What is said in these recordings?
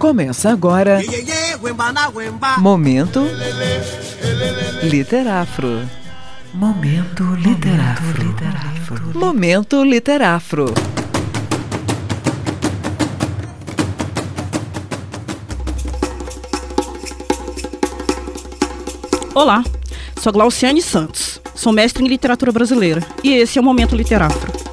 Começa agora. Momento Literafro. Momento Literafro. Momento Literafro. Olá, sou Glauciane Santos, sou mestre em literatura brasileira e esse é o Momento Literafro.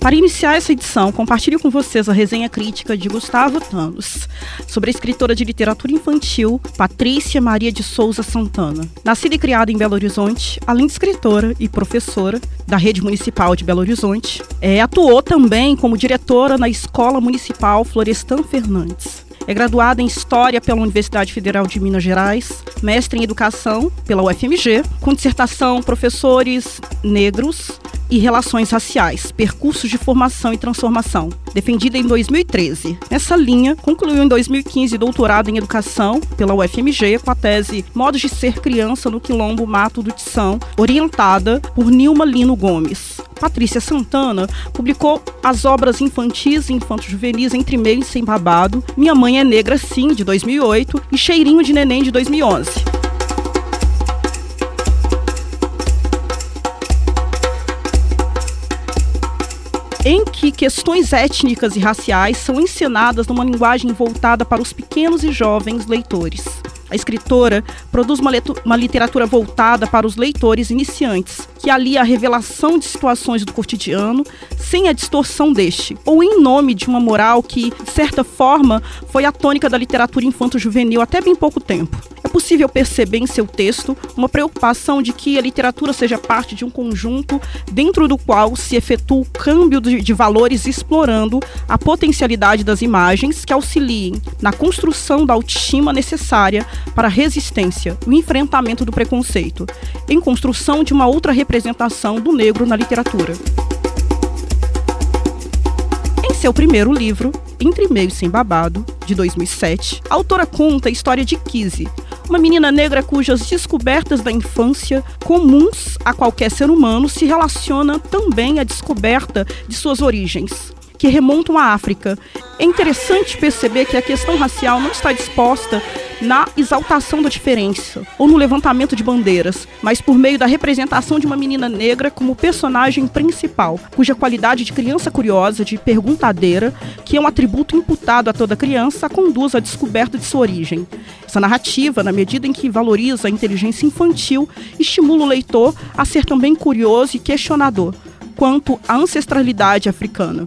Para iniciar essa edição, compartilho com vocês a resenha crítica de Gustavo Thanos sobre a escritora de literatura infantil Patrícia Maria de Souza Santana. Nascida e criada em Belo Horizonte, além de escritora e professora da Rede Municipal de Belo Horizonte, é, atuou também como diretora na Escola Municipal Florestan Fernandes. É graduada em História pela Universidade Federal de Minas Gerais, mestre em Educação pela UFMG, com dissertação Professores Negros e Relações Raciais, Percursos de Formação e Transformação, defendida em 2013. Nessa linha, concluiu em 2015 doutorado em Educação pela UFMG com a tese Modos de Ser Criança no Quilombo Mato do Tição, orientada por Nilma Lino Gomes. Patrícia Santana publicou as obras infantis e infanto-juvenis Entre Meio e Sem Babado, Minha Mãe é Negra Sim, de 2008, e Cheirinho de Neném, de 2011. Em que questões étnicas e raciais são ensinadas numa linguagem voltada para os pequenos e jovens leitores. A escritora produz uma, uma, literatura voltada para os leitores iniciantes, que alia a revelação de situações do cotidiano sem a distorção deste, ou em nome de uma moral que, de certa forma, foi a tônica da literatura infanto-juvenil até bem pouco tempo. Possível perceber em seu texto uma preocupação de que a literatura seja parte de um conjunto dentro do qual se efetua o câmbio de, valores explorando a potencialidade das imagens que auxiliem na construção da autoestima necessária para a resistência, o enfrentamento do preconceito, em construção de uma outra representação do negro na literatura. Em seu primeiro livro, Entre Meio Sem Babado, de 2007, a autora conta a história de Kizzy, uma menina negra cujas descobertas da infância, comuns a qualquer ser humano, se relaciona também à descoberta de suas origens, que remontam à África. É interessante perceber que a questão racial não está disposta na exaltação da diferença ou no levantamento de bandeiras, mas por meio da representação de uma menina negra como personagem principal, cuja qualidade de criança curiosa, de perguntadeira, que é um atributo imputado a toda criança, conduz à descoberta de sua origem. Essa narrativa, na medida em que valoriza a inteligência infantil, estimula o leitor a ser também curioso e questionador quanto à ancestralidade africana.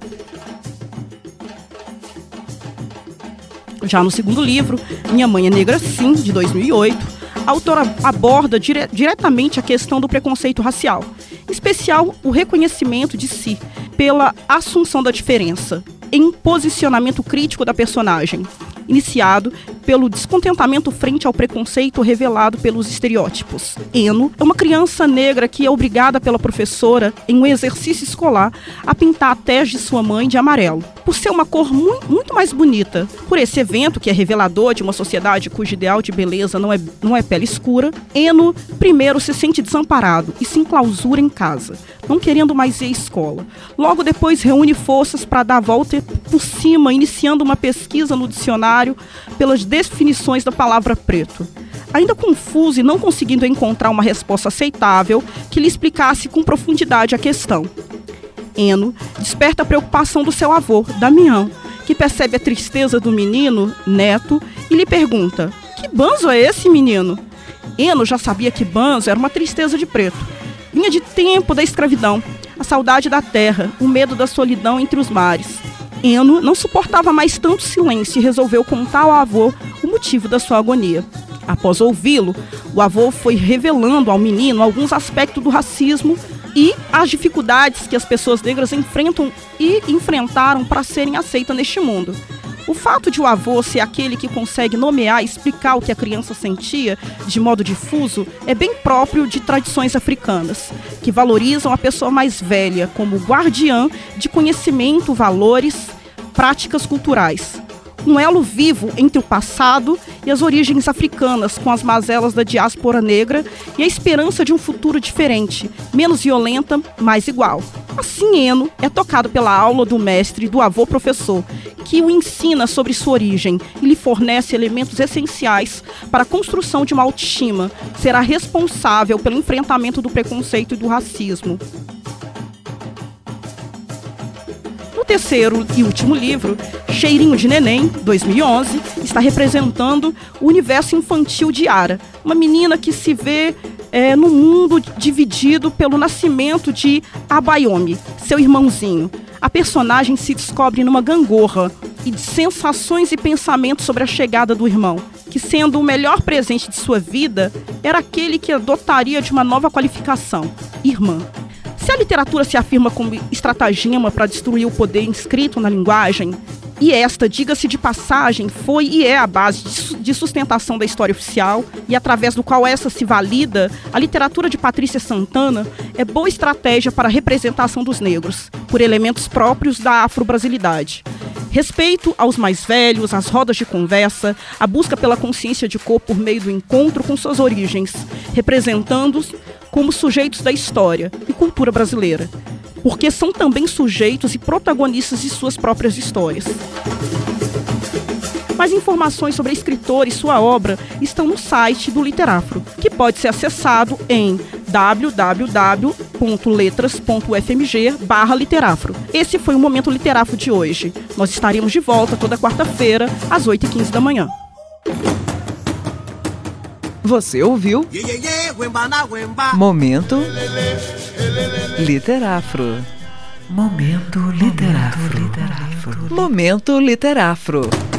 Já no segundo livro, Minha Mãe é Negra Sim, de 2008, a autora aborda dire diretamente a questão do preconceito racial, em especial o reconhecimento de si pela assunção da diferença, em posicionamento crítico da personagem, iniciado pelo descontentamento frente ao preconceito revelado pelos estereótipos. Eno é uma criança negra que é obrigada pela professora, em um exercício escolar, a pintar a testa de sua mãe de amarelo, por ser uma cor mu muito mais bonita. Por esse evento, que é revelador de uma sociedade cujo ideal de beleza não é, não é pele escura, Eno primeiro se sente desamparado e se enclausura em casa, não querendo mais ir à escola. Logo depois reúne forças para dar a volta por cima, iniciando uma pesquisa no dicionário pelas definições da palavra preto. Ainda confuso e não conseguindo encontrar uma resposta aceitável que lhe explicasse com profundidade a questão. Eno desperta a preocupação do seu avô, Damião, que percebe a tristeza do menino, neto, e lhe pergunta: Que banzo é esse, menino? Eno já sabia que banzo era uma tristeza de preto. Vinha de tempo da escravidão, a saudade da terra, o medo da solidão entre os mares. Eno não suportava mais tanto silêncio e resolveu contar ao avô o motivo da sua agonia. Após ouvi-lo, o avô foi revelando ao menino alguns aspectos do racismo e as dificuldades que as pessoas negras enfrentam e enfrentaram para serem aceitas neste mundo. O fato de o avô ser aquele que consegue nomear e explicar o que a criança sentia de modo difuso é bem próprio de tradições africanas, que valorizam a pessoa mais velha como guardiã de conhecimento, valores, práticas culturais. Um elo vivo entre o passado e as origens africanas, com as mazelas da diáspora negra e a esperança de um futuro diferente, menos violenta, mais igual. Assim, Eno é tocado pela aula do mestre, do avô professor, que o ensina sobre sua origem e lhe fornece elementos essenciais para a construção de uma autoestima. Será responsável pelo enfrentamento do preconceito e do racismo. Terceiro e último livro, Cheirinho de Neném, 2011, está representando o universo infantil de Ara, uma menina que se vê é, no mundo dividido pelo nascimento de Abayomi, seu irmãozinho. A personagem se descobre numa gangorra e de sensações e pensamentos sobre a chegada do irmão, que sendo o melhor presente de sua vida, era aquele que a dotaria de uma nova qualificação, irmã. A literatura se afirma como estratagema para destruir o poder inscrito na linguagem, e esta, diga-se de passagem, foi e é a base de sustentação da história oficial e através do qual essa se valida, a literatura de Patrícia Santana é boa estratégia para a representação dos negros, por elementos próprios da afro-brasilidade. Respeito aos mais velhos, as rodas de conversa, a busca pela consciência de cor por meio do encontro com suas origens, representando-os como sujeitos da história e cultura brasileira, porque são também sujeitos e protagonistas de suas próprias histórias. Mais informações sobre a escritora e sua obra estão no site do Literafro, que pode ser acessado em www.letras.fmg/literafro. Esse foi o momento literafro de hoje. Nós estaremos de volta toda quarta-feira às 8h15 da manhã. Você ouviu? Momento Literafro. Momento Literafro. Momento Literafro.